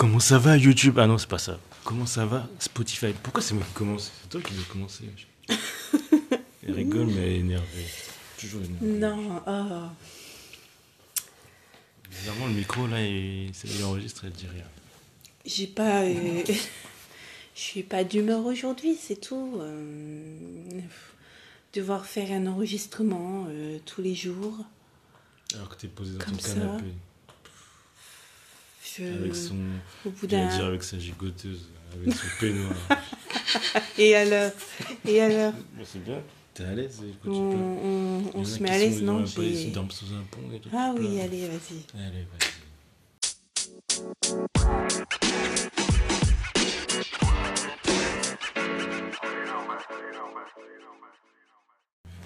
Comment ça va YouTube? Ah non, c'est pas ça. Comment ça va Spotify? Pourquoi c'est moi qui commence? C'est toi qui dois commencer. elle rigole, mais elle est énervée. Toujours énervée. Non, oh. Bizarrement, le micro, là, il, il enregistre, elle dit rien. J'ai pas. euh, Je suis pas d'humeur aujourd'hui, c'est tout. Euh, Devoir faire un enregistrement euh, tous les jours. Alors que t'es posé dans Comme ton ça. canapé. Avec son. Au bout j'allais dire d'un. avec sa gigoteuse, avec son peignoir. Et alors Et alors Bon, c'est bien. T'es à l'aise écoute, On, tu peux- on- on se met à l'aise, non Ils dorment sous un pont et tout. Ah oui, allez, vas-y. Allez, vas-y.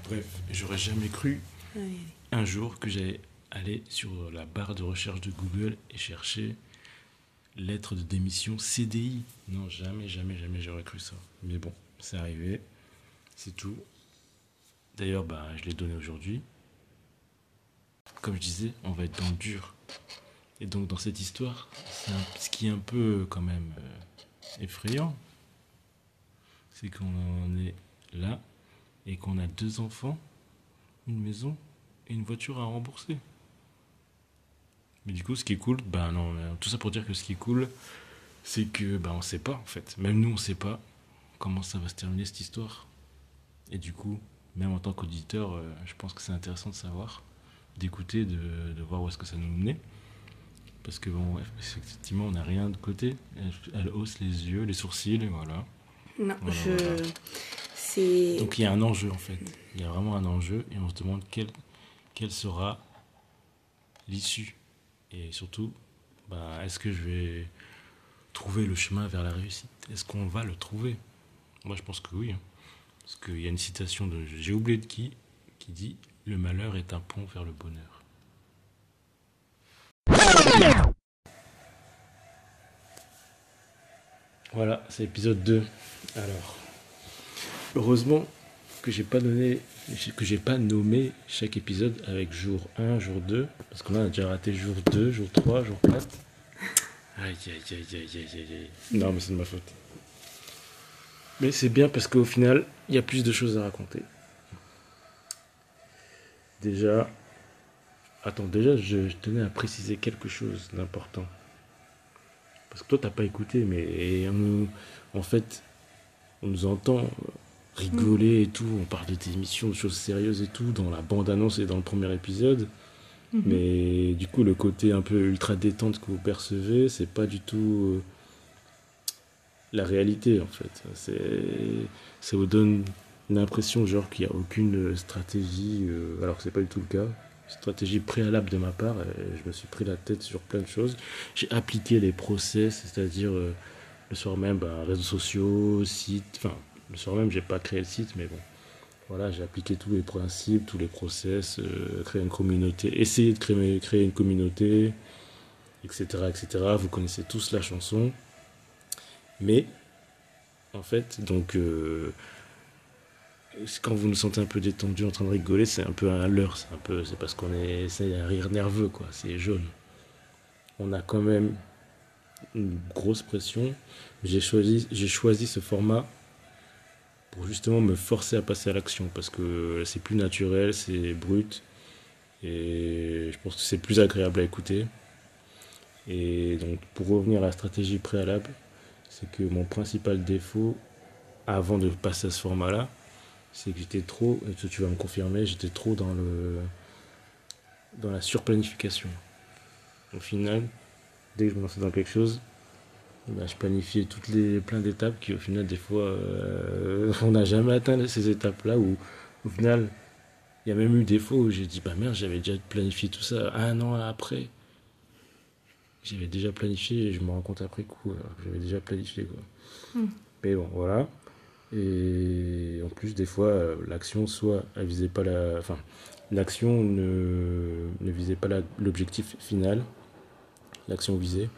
Bref, j'aurais jamais cru Allez, un jour que j'allais aller sur la barre de recherche de Google et chercher lettre de démission CDI. Non, jamais, jamais, jamais j'aurais cru ça. Mais bon, c'est arrivé. C'est tout. D'ailleurs, bah, je l'ai donné aujourd'hui. Comme je disais, on va être dans le dur. Et donc, dans cette histoire, ce qui est un peu quand même euh, effrayant, c'est qu'on en est là et qu'on a deux enfants, une maison et une voiture à rembourser. Mais du coup, ce qui est cool, ben non, tout ça pour dire que ce qui est cool, c'est que ben on sait pas en fait. Même nous, on sait pas comment ça va se terminer cette histoire. Et du coup, même en tant qu'auditeur, euh, je pense que c'est intéressant de savoir, d'écouter, de, de voir où est-ce que ça nous menait. Parce que bon, effectivement, on n'a rien de côté. Elle, elle hausse les yeux, les sourcils, voilà. Non, Voilà, je. voilà. C'est. Donc il y a un enjeu en fait. Il y a vraiment un enjeu et on se demande quelle, quelle sera l'issue. Et surtout, bah, est-ce que je vais trouver le chemin vers la réussite? Est-ce qu'on va le trouver? Moi je pense que oui. hein. Parce qu'il y a une citation de, j'ai oublié de qui, qui dit Le malheur est un pont vers le bonheur. Voilà, c'est l'épisode 2. Alors, heureusement que j'ai pas donné, que j'ai pas nommé chaque épisode avec jour 1, jour 2, parce qu'on a déjà raté jour 2, jour 3, jour 4. Aïe, aïe, aïe, aïe, aïe, aïe. Non, mais c'est de ma faute. Mais c'est bien parce qu'au final, il y a plus de choses à raconter. Déjà, attends, déjà, je, je tenais à préciser quelque chose d'important. Parce que toi, t'as pas écouté, mais on en fait, on nous entend rigoler et tout. On parle de tes émissions, de choses sérieuses et tout, dans la bande-annonce et dans le premier épisode. Mhm. Mais du coup, le côté un peu ultra détente que vous percevez, c'est pas du tout euh, la réalité en fait. Ça vous donne l'impression genre qu'il n'y a aucune stratégie, euh, alors que c'est pas du tout le cas. Stratégie préalable de ma part, et je me suis pris la tête sur plein de choses. J'ai appliqué les process, c'est-à-dire euh, le soir même, bah, réseaux sociaux, site, enfin, le soir même, j'ai pas créé le site, mais bon. Voilà, j'ai appliqué tous les principes, tous les process, euh, créer une communauté, essayer de créer, créer une communauté, etc., etc. Vous connaissez tous la chanson. Mais, en fait, donc, euh, quand vous nous sentez un peu détendu, en train de rigoler, c'est un peu un leurre, c'est un peu, c'est parce qu'on est, c'est un rire nerveux, quoi, c'est jaune. On a quand même une grosse pression. J'ai choisi, j'ai choisi ce format pour justement me forcer à passer à l'action parce que c'est plus naturel, c'est brut et je pense que c'est plus agréable à écouter. Et donc pour revenir à la stratégie préalable, c'est que mon principal défaut avant de passer à ce format-là, c'est que j'étais trop, et tu vas me confirmer, j'étais trop dans le dans la surplanification. Au final, dès que je me lançais dans quelque chose, bah, je planifiais toutes les plein d'étapes qui au final des fois euh, on n'a jamais atteint ces étapes là où au final il y a même eu des fois où j'ai dit bah merde j'avais déjà planifié tout ça un an après j'avais déjà planifié et je me rends compte après coup alors que j'avais déjà planifié quoi Hmm. mais bon voilà et en plus des fois euh, l'action soit elle visait pas la enfin l'action ne, ne visait pas l'objectif final l'action visée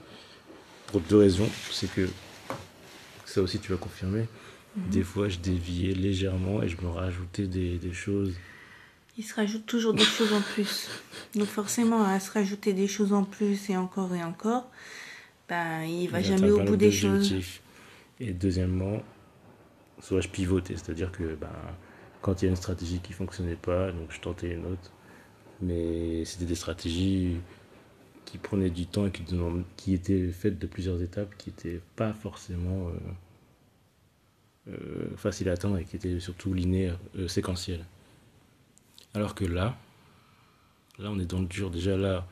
pour deux raisons. C'est que, ça aussi tu vas confirmer, des fois je déviais légèrement et je me rajoutais des, des choses. Il se rajoute toujours des choses en plus. Donc forcément, à se rajouter des choses en plus et encore et encore, ben, il va jamais au bout des choses. Et deuxièmement, soit je pivotais, c'est-à-dire que ben, quand il y a une stratégie qui fonctionnait pas, donc je tentais une autre. Mais c'était des stratégies qui prenaient du temps et qui étaient faites de plusieurs étapes, qui n'étaient pas forcément euh, euh, faciles à atteindre et qui étaient surtout linéaires, euh, séquentielles. Alors que là, là on est dans le dur. Déjà là,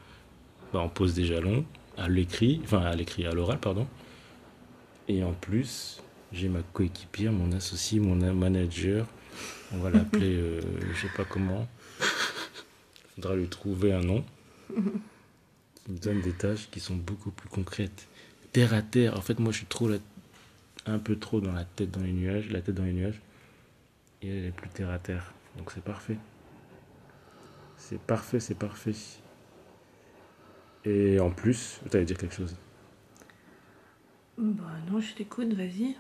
bah, on pose des jalons à l'écrit, enfin à l'écrit, à l'oral, pardon. Et en plus, j'ai ma coéquipière, mon associé, mon manager. On va l'appeler, euh, je sais pas comment. Faudra lui trouver un nom. Qui me donne des tâches qui sont beaucoup plus concrètes. Terre à terre. En fait, moi, je suis trop la- un peu trop dans la tête dans les nuages, la tête dans les nuages. Et elle est plus terre à terre. Donc c'est parfait. C'est parfait, c'est parfait. Et en plus, tu allais dire quelque chose. Bah non, je t'écoute, vas-y.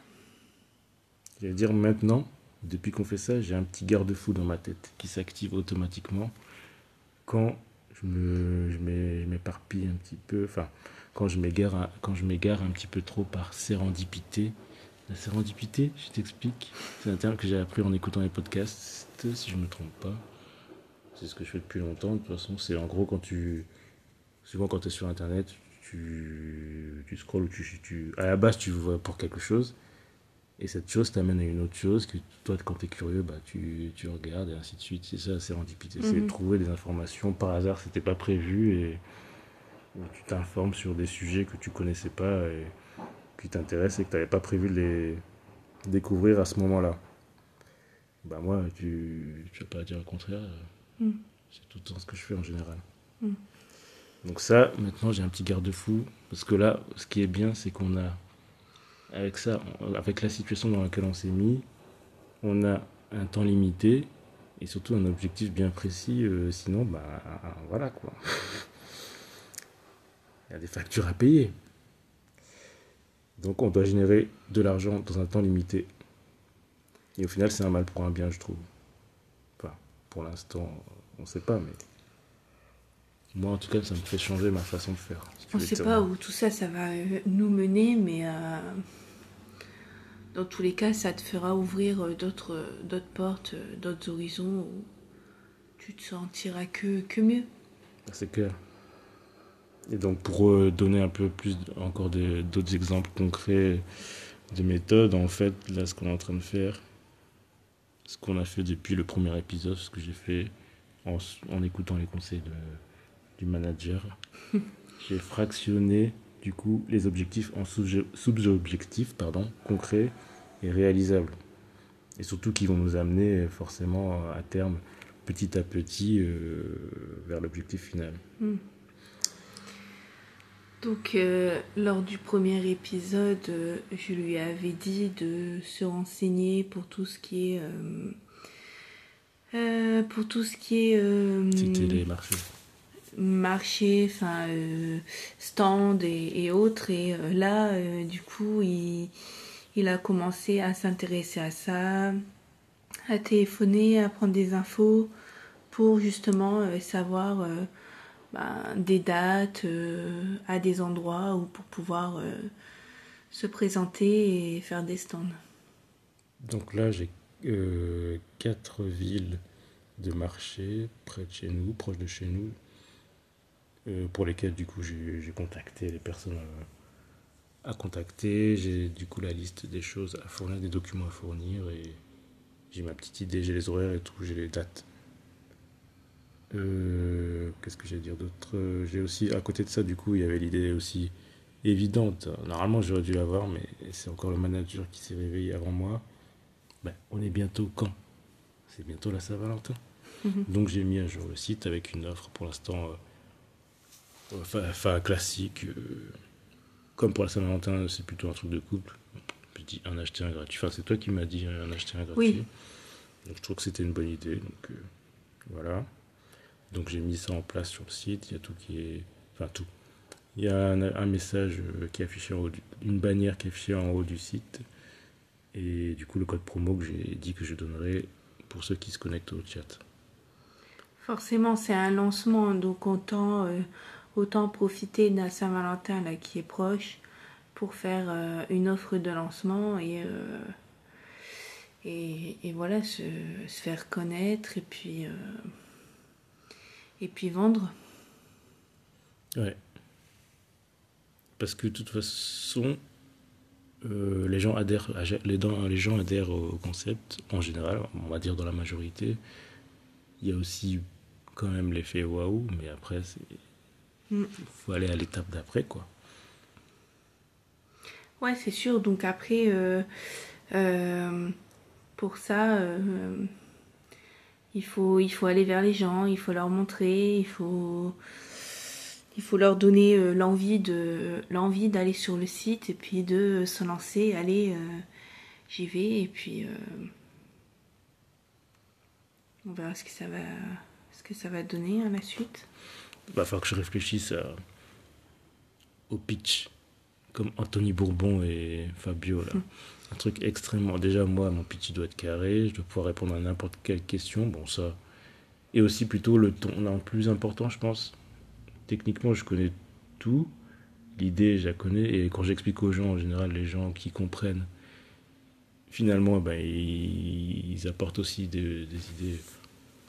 J'allais dire maintenant, depuis qu'on fait ça, j'ai un petit garde-fou dans ma tête qui s'active automatiquement quand je m'éparpille un petit peu, enfin quand je m'égare un petit peu trop par sérendipité. La sérendipité, je t'explique, c'est un terme que j'ai appris en écoutant les podcasts, si je me trompe pas. C'est ce que je fais depuis longtemps. De toute façon, c'est en gros quand tu souvent quand tu es sur internet, tu tu scrolles ou tu, tu à la base tu vois pour quelque chose et cette chose t'amène à une autre chose que toi, quand tu es curieux, bah, tu, tu regardes et ainsi de suite. C'est ça, la sérendipité. C'est Mhm. trouver des informations par hasard, c'était pas prévu et où tu t'informes sur des sujets que tu connaissais pas et qui t'intéressent et que tu n'avais pas prévu de les découvrir à ce moment-là. Bah, moi, tu, tu vas pas dire le contraire. Mhm. C'est tout le temps ce que je fais en général. Mhm. Donc, ça, maintenant, j'ai un petit garde-fou. Parce que là, ce qui est bien, c'est qu'on a avec ça, avec la situation dans laquelle on s'est mis, on a un temps limité et surtout un objectif bien précis. euh, sinon, bah voilà quoi. Il y a des factures à payer. Donc on doit générer de l'argent dans un temps limité. Et au final, c'est un mal pour un bien, je trouve. Enfin, pour l'instant, on ne sait pas, mais moi en tout cas, ça me fait changer ma façon de faire. si On veux sait pas où tout ça, ça va euh, nous mener, mais euh, dans tous les cas, ça te fera ouvrir euh, d'autres d'autres portes, d'autres horizons où tu te sentiras que, que mieux. C'est clair. Et donc pour euh, donner un peu plus encore d'autres exemples concrets de méthodes, en fait, là ce qu'on est en train de faire, ce qu'on a fait depuis le premier épisode, ce que j'ai fait en, en écoutant les conseils de, du manager, j'ai fractionné du coup les objectifs en sous- sous-objectifs pardon, concrets et réalisables. Et surtout qui vont nous amener forcément à terme petit à petit euh, vers l'objectif final. Donc, euh, lors du premier épisode, euh, je lui avais dit de se renseigner pour tout ce qui est. euh, pour tout ce qui est. Citer les marchés. marché, enfin stand et, et autres. Et là, du coup, il, il a commencé à s'intéresser à ça, à téléphoner, à prendre des infos pour justement savoir ben, des dates euh, à des endroits où pour pouvoir euh, se présenter et faire des stands. Donc là, j'ai euh, quatre villes de marché près de chez nous, proches de chez nous, pour lesquelles du coup j'ai contacté les personnes euh, à contacter. J'ai du coup la liste des choses à fournir, des documents à fournir et j'ai ma petite idée, j'ai les horaires et tout, j'ai les dates. Euh, Qu'est-ce que j'ai à dire d'autre? Euh, J'ai aussi, à côté de ça, du coup, il y avait l'idée aussi évidente. Normalement, j'aurais dû l'avoir, mais c'est encore le manager qui s'est réveillé avant moi. Ben, on est bientôt quand? C'est bientôt la Saint-Valentin. Mhm. Donc j'ai mis à jour le site avec une offre pour l'instant euh, enfin, enfin, classique. euh, comme pour la Saint-Valentin, c'est plutôt un truc de couple. Je dis un acheté un gratuit. Enfin, c'est toi qui m'as dit un acheté un gratuit. Oui. Donc je trouve que c'était une bonne idée. Donc voilà. Donc j'ai mis ça en place sur le site. Il y a tout qui est. Enfin, tout. Il y a un, message euh, qui est affiché en haut, du- une bannière qui est affichée en haut du site. Et du coup, le code promo que j'ai dit que je donnerai pour ceux qui se connectent au chat. Forcément, c'est un lancement, donc autant, euh, autant profiter la Saint-Valentin là qui est proche pour faire euh, une offre de lancement et, et, voilà, se, se, faire connaître et puis, et puis vendre. Ouais. Parce que de toute façon, euh, les, gens adhèrent, les, les gens adhèrent au concept en général, on va dire dans la majorité. Il y a aussi quand même l'effet waouh, mais après, il mm. faut aller à l'étape d'après, quoi. Ouais, c'est sûr. Donc après, euh, euh, pour ça, il, faut, il faut aller vers les gens, il faut leur montrer, il faut, il faut leur donner euh, l'envie de l'envie d'aller sur le site et puis de se lancer, aller, euh, j'y vais et puis on verra ce que ça va, ce que ça va donner à la suite. Il va falloir que je réfléchisse à, au pitch comme Anthony Bourbon et Fabio. Là. Un truc extrêmement. Déjà, moi, mon pitch doit être carré. Je dois pouvoir répondre à n'importe quelle question. Bon, ça. Et aussi, plutôt, le ton. Le plus important, je pense. Techniquement, je connais tout. L'idée, je la connais. Et quand j'explique aux gens, en général, les gens qui comprennent, finalement, ben, ils, apportent aussi des, idées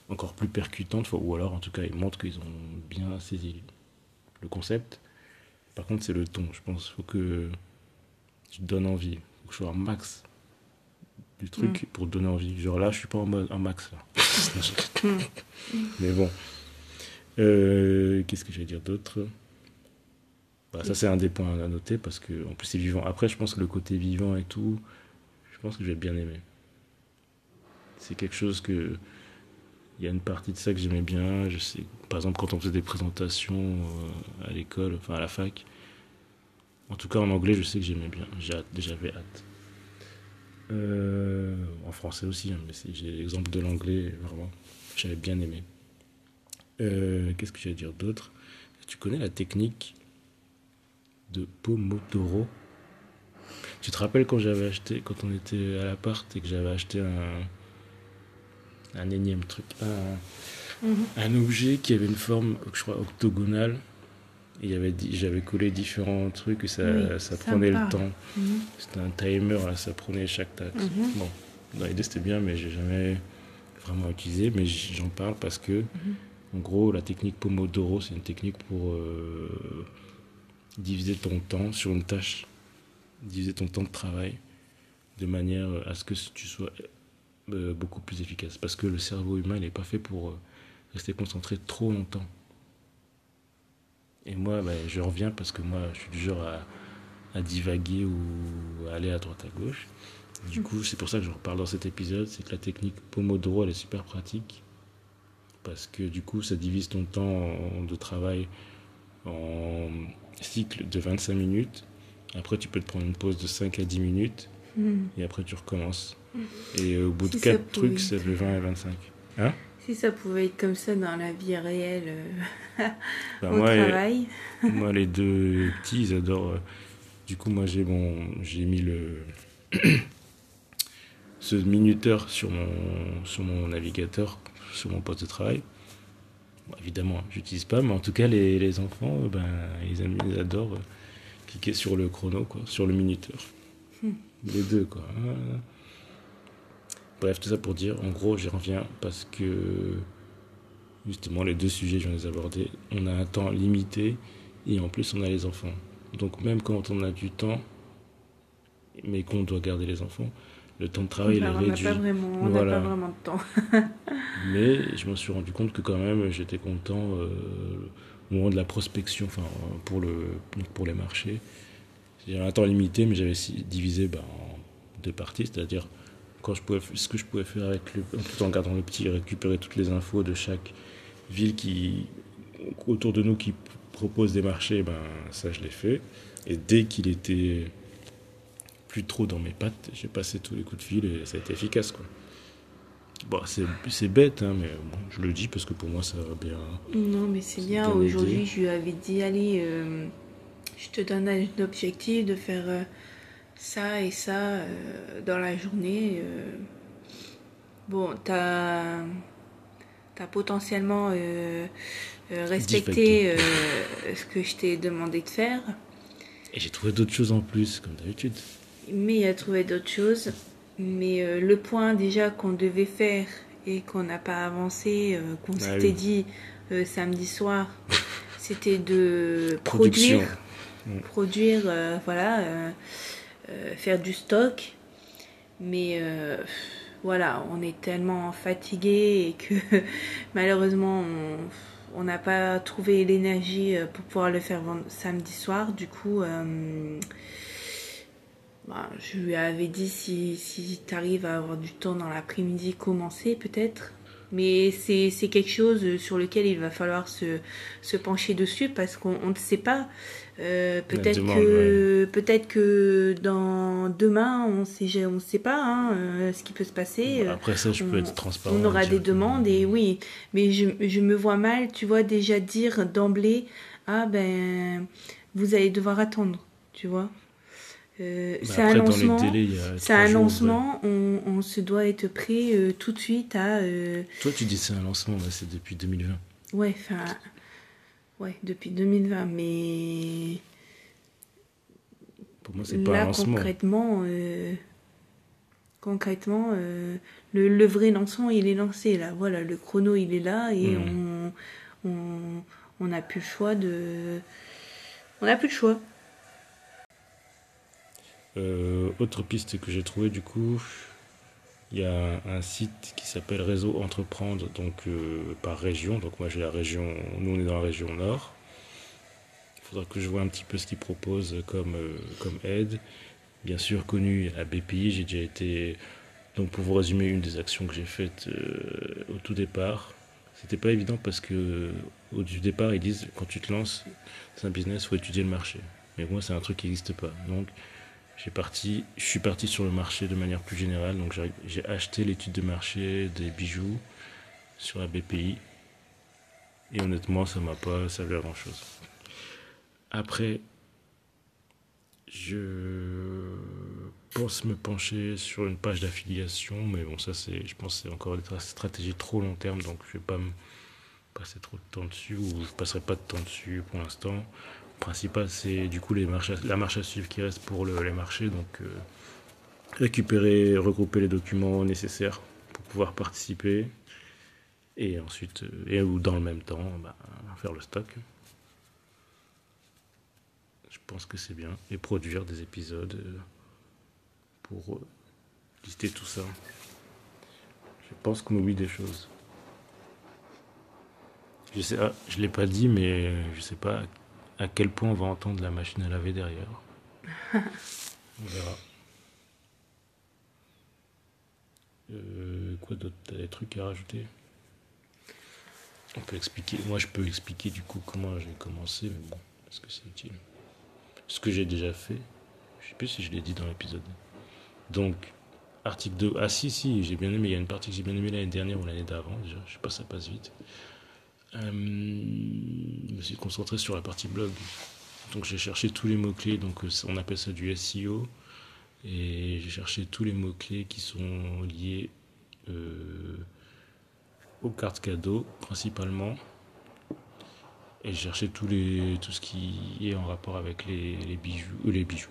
encore plus percutantes. Ou alors, en tout cas, ils montrent qu'ils ont bien saisi le concept. Par contre, c'est le ton. Je pense faut que tu te donnes envie. Faut que je sois un max du truc mm. pour te donner envie. Genre là, je suis pas en mode un max là. mm. Mais bon. Euh, Qu'est-ce que j'allais dire d'autre? Bah, Ça, c'est un des points à noter parce que en plus, c'est vivant. Après, je pense que le côté vivant et tout, je pense que je vais bien aimer. C'est quelque chose que. Il y a une partie de ça que j'aimais bien. Je sais, par exemple, quand on faisait des présentations euh, à l'école, enfin à la fac, en tout cas en anglais, je sais que j'aimais bien. J'avais hâte. Euh, en français aussi, hein, mais j'ai l'exemple de l'anglais, vraiment, j'avais bien aimé. Euh, Qu'est-ce que j'allais dire d'autre? Tu connais la technique de Pomodoro? Tu te rappelles quand j'avais acheté, quand on était à l'appart et que j'avais acheté un, un énième truc, un, mm -hmm. un objet qui avait une forme, je crois, octogonale j'avais collé différents trucs et ça, oui, ça prenait le temps. Mm -hmm. C'était un timer, là, ça prenait chaque taxe. Mm -hmm. Bon, dans l'idée c'était bien, mais j'ai jamais vraiment utilisé. Mais j'en parle parce que, mm -hmm. en gros, la technique Pomodoro, c'est une technique pour euh, diviser ton temps sur une tâche, diviser ton temps de travail de manière à ce que tu sois euh, beaucoup plus efficace. Parce que le cerveau humain, il n'est pas fait pour euh, rester concentré trop longtemps. Et moi, bah, je reviens parce que moi, je suis du genre à, à divaguer ou à aller à droite à gauche. Du coup, c'est pour ça que je reparle dans cet épisode, c'est que la technique Pomodoro, elle est super pratique. Parce que du coup, ça divise ton temps de travail en cycle de 25 minutes. Après, tu peux te prendre une pause de 5 à 10 minutes. Mmh. Et après, tu recommences. Mmh. Et au bout si de 4 trucs, c'est le 20 à 25. Hein? Si ça pouvait être comme ça dans la vie réelle, euh, bah, au moi, travail. moi, les deux petits, ils adorent. Euh, du coup, moi, j'ai bon, j'ai mis le ce minuteur sur mon sur mon navigateur, sur mon poste de travail. Bon, évidemment, j'utilise pas, mais en tout cas, les, les enfants, ben, ils, aiment, ils adorent euh, cliquer sur le chrono, quoi, sur le minuteur. Hmm. Les deux, quoi. Bref, tout ça pour dire, en gros, j'y reviens parce que justement, les deux sujets, je viens de les aborder. On a un temps limité et en plus, on a les enfants. Donc, même quand on a du temps, mais qu'on doit garder les enfants, le temps de travail est réduit. On n'a pas, vraiment, on voilà. pas vraiment de temps. mais je me suis rendu compte que quand même, j'étais content euh, au moment de la prospection, enfin, pour, le, pour les marchés. J'avais un temps limité, mais j'avais divisé bah, en deux parties, c'est-à-dire quand je pouvais, ce que je pouvais faire avec le, tout en gardant le petit, récupérer toutes les infos de chaque ville qui, autour de nous qui propose des marchés, ben, ça je l'ai fait. Et dès qu'il était plus trop dans mes pattes, j'ai passé tous les coups de fil et ça a été efficace. Quoi. Bon, c'est bête, hein, mais bon, je le dis parce que pour moi ça va bien. Non, mais c'est bien. Aujourd'hui, je lui avais dit allez, euh, je te donne un objectif de faire. Euh, ça et ça euh, dans la journée. Euh, bon, t'as as potentiellement euh, euh, respecter euh, ce que je t'ai demandé de faire. Et j'ai trouvé d'autres choses en plus, comme d'habitude. Mais il a trouvé d'autres choses. Mais le point déjà qu'on devait faire et qu'on n'a pas avancé, qu'on Ah s'était oui. dit samedi soir, c'était de Production. produire, Mm. produire, voilà, faire du stock. Mais euh, voilà, on est tellement fatigué et que malheureusement on- n'a pas trouvé l'énergie euh, pour pouvoir le faire samedi soir. Du coup, euh, bah, je lui avais dit si, si tu arrives à avoir du temps dans l'après-midi, commencer peut-être. Mais c'est quelque chose sur lequel il va falloir se, se pencher dessus parce qu'on on ne sait pas. Euh, peut-être que peut-être que dans demain on sait on sait pas hein, euh, ce qui peut se passer. Bon, après ça, je peux être transparent. on aura des demandes et oui, mais je, je me vois mal, tu vois, déjà dire d'emblée, ah ben, vous allez devoir attendre, tu vois. Euh, Bah, c'est un lancement, c'est un jours, lancement, on, on se doit être prêt euh, tout de suite à, euh. Toi, tu dis c'est un lancement, c'est depuis 2020. ouais, enfin, ouais, depuis 2020, mais Pour moi, c'est pas un lancement. concrètement, concrètement, le, le vrai lancement il est lancé là. Voilà, le chrono il est là et Mhm. on, on, on n'a plus le choix de, on n'a plus le choix. Euh, autre piste que j'ai trouvé du coup, il y a un site qui s'appelle Réseau Entreprendre, donc euh, par région. Donc moi j'ai la région, nous on est dans la région nord. Il faudra que je vois un petit peu ce qu'ils proposent comme, euh, comme aide. Bien sûr connu à BPI, j'ai déjà été. Donc pour vous résumer, une des actions que j'ai faites au tout départ, c'était pas évident parce que au départ ils disent quand tu te lances, c'est un business, faut étudier le marché. Mais moi c'est un truc qui n'existe pas. Donc parti, je suis parti sur le marché de manière plus générale. Donc j'ai- acheté l'étude de marché des bijoux sur la BPI. Et honnêtement, ça m'a pas servi à grand chose. Après, je pense me pencher sur une page d'affiliation, mais bon, ça c'est, je pense, c'est encore tra- stratégie trop long terme, donc je vais pas me passer trop de temps dessus ou je passerai pas de temps dessus pour l'instant. Principal, c'est du coup les la marche à suivre qui reste pour le- les marchés. Donc, euh, récupérer, regrouper les documents nécessaires pour pouvoir participer. Et ensuite, euh, et ou dans le même temps, bah, faire le stock. Je pense que c'est bien. Et produire des épisodes euh, pour lister tout ça. Je pense qu'on oublie des choses. Je sais, ah, je l'ai pas dit, mais je sais pas à quel point on va entendre la machine à laver derrière. On verra. Euh, quoi d'autre? T'as des trucs à rajouter? On peut expliquer. Moi, je peux expliquer du coup comment j'ai commencé, mais bon, est-ce que c'est utile Ce que j'ai déjà fait. Je sais plus si je l'ai dit dans l'épisode. Donc, article 2. Ah, si, si, j'ai bien aimé. Il y a une partie que j'ai bien aimé l'année dernière ou l'année d'avant, déjà. Je sais pas, ça passe vite. Euh, je me suis concentré sur la partie blog. Donc j'ai cherché tous les mots-clés, donc euh, on appelle ça du SEO. Et j'ai cherché tous les mots-clés qui sont liés euh, aux cartes cadeaux, principalement. Et j'ai cherché tout ce qui est en rapport avec les, bijoux, euh, les bijoux.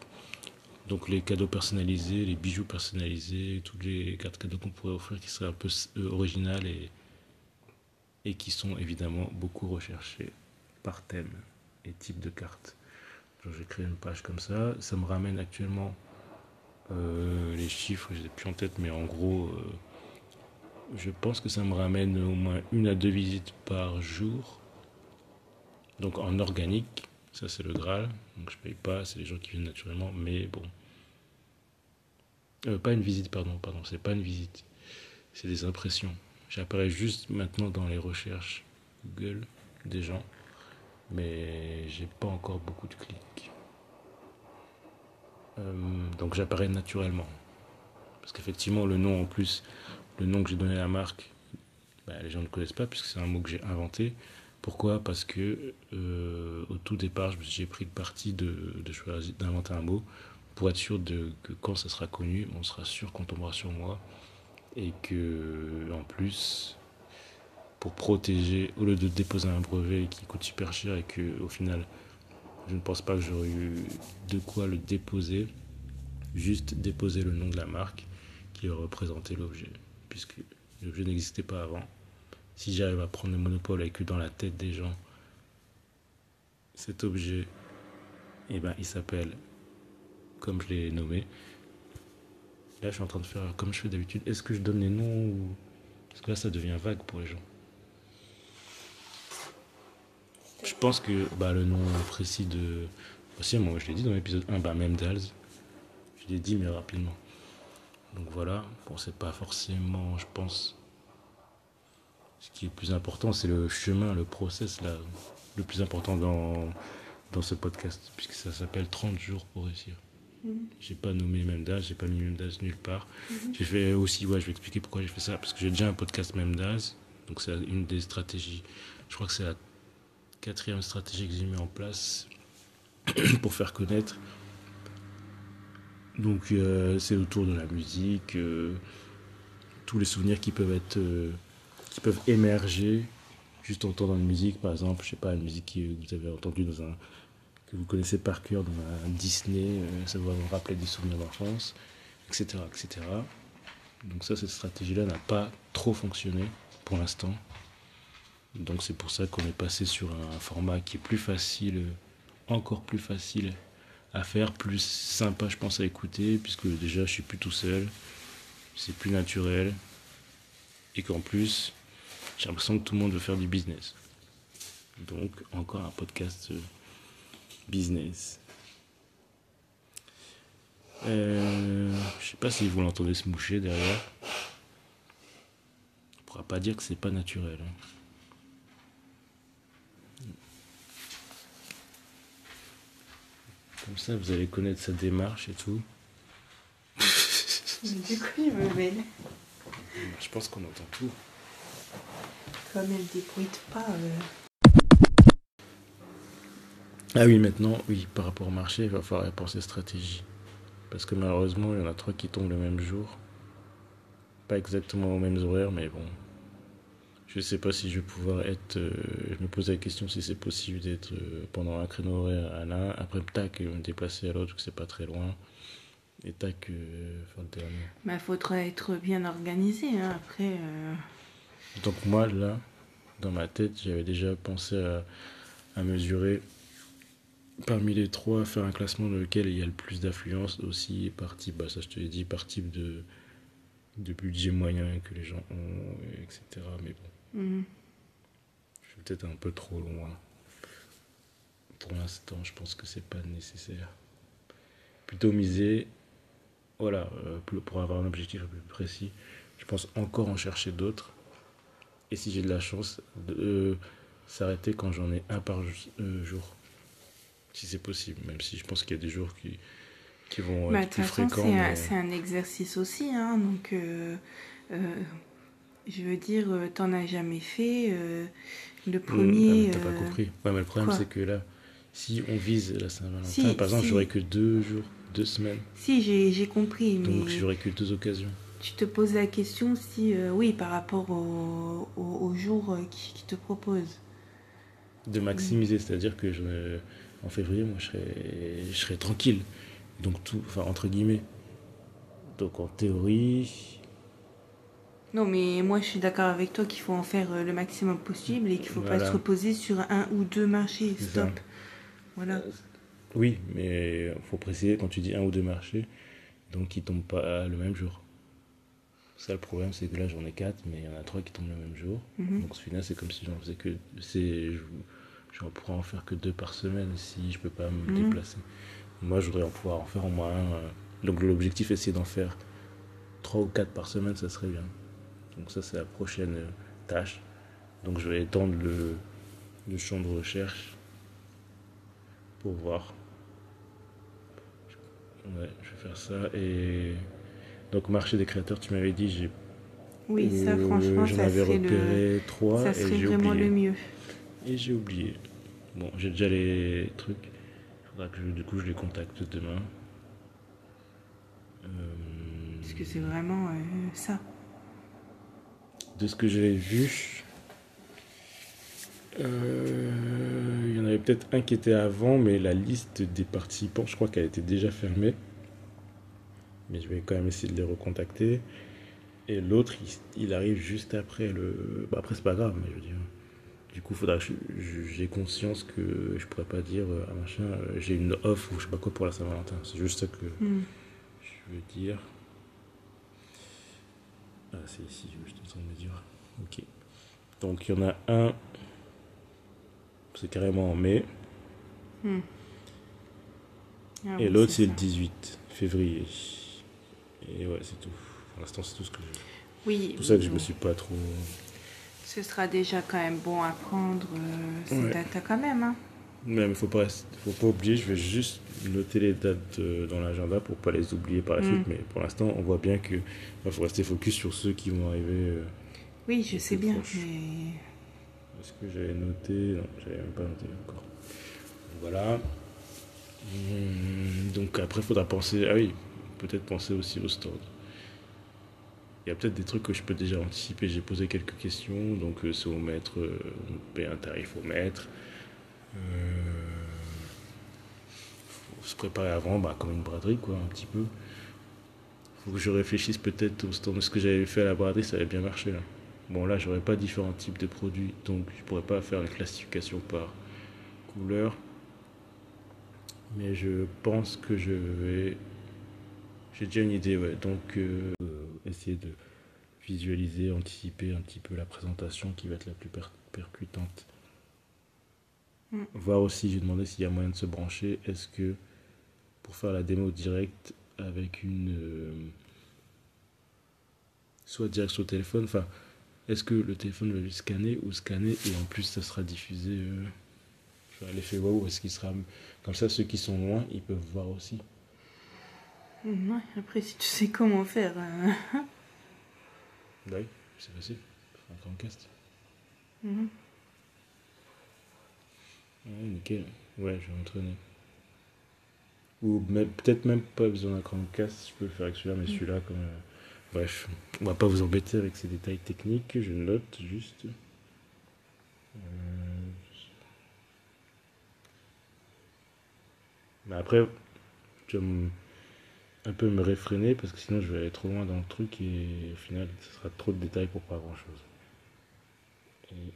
Donc les cadeaux personnalisés, les bijoux personnalisés, toutes les cartes cadeaux qu'on pourrait offrir qui seraient un peu originales et, et qui sont évidemment beaucoup recherchées par thème et type de carte. Donc j'ai créé une page comme ça. Ça me ramène actuellement euh, les chiffres, je les ai plus en tête, mais en gros, euh, je pense que ça me ramène au moins une à deux visites par jour. Donc en organique, ça c'est le Graal. Donc je paye pas, c'est les gens qui viennent naturellement, mais bon. Euh, pas une visite, pardon, pardon, c'est pas une visite, c'est des impressions. J'apparais juste maintenant dans les recherches Google des gens, mais j'ai pas encore beaucoup de clics. Euh, donc j'apparais naturellement. Parce qu'effectivement, le nom en plus, le nom que j'ai donné à la marque, bah, les gens ne connaissent pas puisque c'est un mot que j'ai inventé. Pourquoi? Parce que euh, au tout départ, j'ai pris le parti de, d'inventer un mot pour être sûr que quand ça sera connu, on sera sûr qu'on tombera sur moi et que en plus, pour protéger, au lieu de déposer un brevet qui coûte super cher et que au final, je ne pense pas que j'aurais eu de quoi le déposer, juste déposer le nom de la marque qui représentait l'objet, puisque l'objet n'existait pas avant. Si j'arrive à prendre le monopole et que dans la tête des gens, cet objet, eh ben, il s'appelle comme je l'ai nommé. Je suis en train de faire comme je fais d'habitude. Est-ce que je donne les noms ou. Parce que là, ça devient vague pour les gens. Je pense que bah, le nom précis de. Aussi, moi, je l'ai dit dans l'épisode 1, bah, même Dals. Je l'ai dit, mais rapidement. Donc voilà. Bon, c'est pas forcément, je pense. Ce qui est le plus important, c'est le chemin, le process, là, le plus important dans, dans ce podcast, puisque ça s'appelle 30 jours pour réussir. Mhm. J'ai pas nommé Memdaz, j'ai pas mis Memdaz nulle part. Mhm. J'ai fait aussi, ouais, je vais expliquer pourquoi j'ai fait ça, parce que j'ai déjà un podcast Memdaz, donc c'est une des stratégies. Je crois que c'est la quatrième stratégie que j'ai mis en place pour faire connaître. Donc euh, c'est autour de la musique, euh, tous les souvenirs qui peuvent être, euh, qui peuvent émerger juste en entendant une musique, par exemple, je sais pas, une musique que vous avez entendue dans un vous connaissez par cœur dans un Disney, ça va vous rappeler des souvenirs d'enfance, etc., etc. Donc ça, cette stratégie-là n'a pas trop fonctionné pour l'instant. Donc c'est pour ça qu'on est passé sur un format qui est plus facile, encore plus facile à faire, plus sympa je pense à écouter, puisque déjà je suis plus tout seul, c'est plus naturel, et qu'en plus j'ai l'impression que tout le monde veut faire du business. Donc encore un podcast euh, business. Euh, je sais pas si vous l'entendez se moucher derrière. On pourra pas dire que c'est pas naturel. Hein. Comme ça, vous allez connaître sa démarche et tout. du coup, il me mêle. Je pense qu'on entend tout. Comme elle débruite pas. Euh. Ah oui, maintenant, oui, par rapport au marché, il va falloir penser stratégie. Parce que malheureusement, il y en a trois qui tombent le même jour. Pas exactement aux mêmes horaires, mais bon, je sais pas si je vais pouvoir être. Euh, je me pose la question si c'est possible d'être euh, pendant un créneau horaire à l'un, après tac, me déplacer à l'autre, que c'est pas très loin, et tac, euh, faire le dernier. Il bah, faudrait être bien organisé, hein, après. Donc, moi, là, dans ma tête, j'avais déjà pensé à, à, mesurer parmi les trois, faire un classement dans lequel il y a le plus d'affluence aussi par type, bah, ça je te l'ai dit, par type de, de budget moyen que les gens ont, etc. Mais bon. Mhm. Je suis peut-être un peu trop loin. Pour l'instant, je pense que c'est pas nécessaire. Plutôt miser, voilà, euh, pour avoir un objectif un peu plus précis, je pense encore en chercher d'autres. Et si j'ai de la chance, de euh, s'arrêter quand j'en ai un par euh, jour. Si c'est possible, même si je pense qu'il y a des jours qui, qui vont bah, être plus fréquents. C'est un, exercice aussi, hein, donc je veux dire, euh, t'en as jamais fait. Euh, le hmm, premier. Ah, t'as pas euh, compris. Ouais, mais le problème, c'est que là, si on vise la Saint-Valentin, par exemple, j'aurais que deux jours, deux semaines. Si, j'ai compris. Donc, j'aurais que deux occasions. Tu te poses la question si, oui, par rapport au, au, jour qui, te propose. De maximiser, c'est-à-dire que je, en février, moi, je serais, je serais tranquille. Donc, tout, enfin, entre guillemets. Donc, en théorie, non, mais moi je suis d'accord avec toi qu'il faut en faire euh, le maximum possible et qu'il ne faut pas se reposer sur un ou deux marchés. Stop. Voilà. Euh, oui, mais il faut préciser quand tu dis un ou deux marchés, donc ils ne tombent pas le même jour. Ça, le problème, c'est que là j'en ai quatre, mais il y en a trois qui tombent le même jour. Mhm. Donc, ce final, c'est comme si j'en faisais que. Je, pourrais en faire que deux par semaine si je peux pas me mhm. déplacer. Moi, je voudrais en pouvoir en faire au moins un. Euh, donc, l'objectif, c'est d'en faire trois ou quatre par semaine, ça serait bien. Donc ça c'est la prochaine tâche. Donc je vais étendre le, le champ de recherche pour voir. Ouais, je vais faire ça. Et donc marché des créateurs, tu m'avais dit, j'ai oui, ça franchement, j'en avais repéré trois ça serait vraiment le mieux. Et j'ai oublié. Bon, j'ai déjà les trucs. Il faudra que du coup je les contacte demain. Euh... Parce que c'est vraiment euh, ça? De ce que j'avais vu, Euh, il y en avait peut-être un qui était avant, mais la liste des participants, je crois qu'elle était déjà fermée. Mais je vais quand même essayer de les recontacter. Et l'autre, il, il arrive juste après le. Bah après, c'est pas grave, mais je veux dire. Du coup, faudra que je- je- j'ai conscience que je pourrais pas dire euh, ah machin, euh, j'ai une offre ou je sais pas quoi pour la Saint-Valentin. C'est juste ça que Hmm. je veux dire. Ah, c'est ici, je suis en train de me dire. Ok. Donc, il y en a un, c'est carrément en mai, Hmm. Ah et oui, l'autre, c'est le 18 février. Et ouais, c'est tout. Pour l'instant, c'est tout ce que j'ai. Oui, C'est pour ça que je me suis pas trop. Ce sera déjà quand même bon à prendre euh, ces Ouais. dates quand même. Hein. Mais il faut pas, faut pas oublier, je vais juste noter les dates euh, dans l'agenda pour pas les oublier par la Mm. suite. Mais pour l'instant, on voit bien que il faut rester focus sur ceux qui vont arriver. euh, Oui, je sais bien, mais Est-ce que j'avais noté? Non, j'avais même pas noté encore. Voilà. Hum, Donc après, il faudra penser. Ah oui, peut-être penser aussi au stand. Il y a peut-être des trucs que je peux déjà anticiper. J'ai posé quelques questions. Donc, euh, c'est au mètre. euh, on paye un tarif au mètre. Euh, faut se préparer avant, bah, comme une braderie, quoi, un petit peu. faut que je réfléchisse peut-être au stand. Ce que j'avais fait à la braderie, ça avait bien marché. Là. Bon, là, j'aurais pas différents types de produits, donc je pourrais pas faire une classification par couleur. Mais je pense que je vais. J'ai déjà une idée, ouais. Donc, euh, essayer de visualiser, anticiper un petit peu la présentation qui va être la plus per- percutante. Mm. Voir aussi, j'ai demandé s'il y a moyen de se brancher. Est-ce que pour faire la démo directe avec une. euh, soit direct sur le téléphone, enfin, est-ce que le téléphone va juste scanner ou scanner et en plus ça sera diffusé euh, l'effet waouh Est-ce qu'il sera. Comme ça, ceux qui sont loin, ils peuvent voir aussi. Hmm, ouais, après, si tu sais comment faire. euh, Bah oui, c'est facile. Un Chromecast. mhm. Ouais, nickel. Ouais, je vais m'entraîner. Ou peut-être même pas besoin d'un Chromecast, je peux le faire avec celui-là, mais Mm. celui-là, comme. euh, Bref, on va pas vous embêter avec ces détails techniques, je note juste. Euh, Mais après, vais me- un peu me réfréner parce que sinon je vais aller trop loin dans le truc et au final, ce sera trop de détails pour pas grand chose. Et.